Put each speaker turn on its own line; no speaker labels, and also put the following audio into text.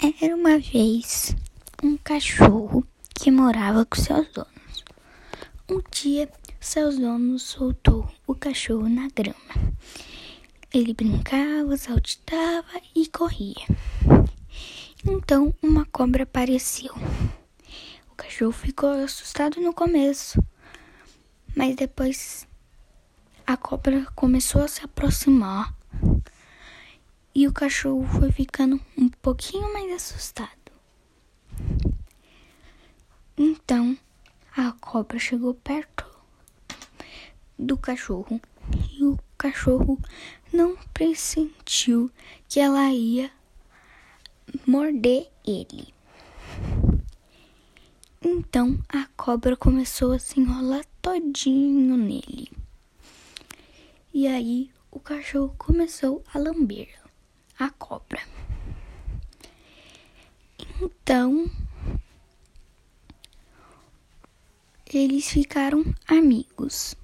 Era uma vez um cachorro que morava com seus donos. Um dia, seus donos soltou o cachorro na grama. Ele brincava, saltitava e corria. Então, uma cobra apareceu. O cachorro ficou assustado no começo, mas depois a cobra começou a se aproximar e o cachorro foi ficando um pouquinho mais assustado. Então a cobra chegou perto do cachorro e o cachorro não pressentiu que ela ia morder ele. Então a cobra começou a se enrolar todinho nele. E aí o cachorro começou a lamber a cobra. Então, eles ficaram amigos.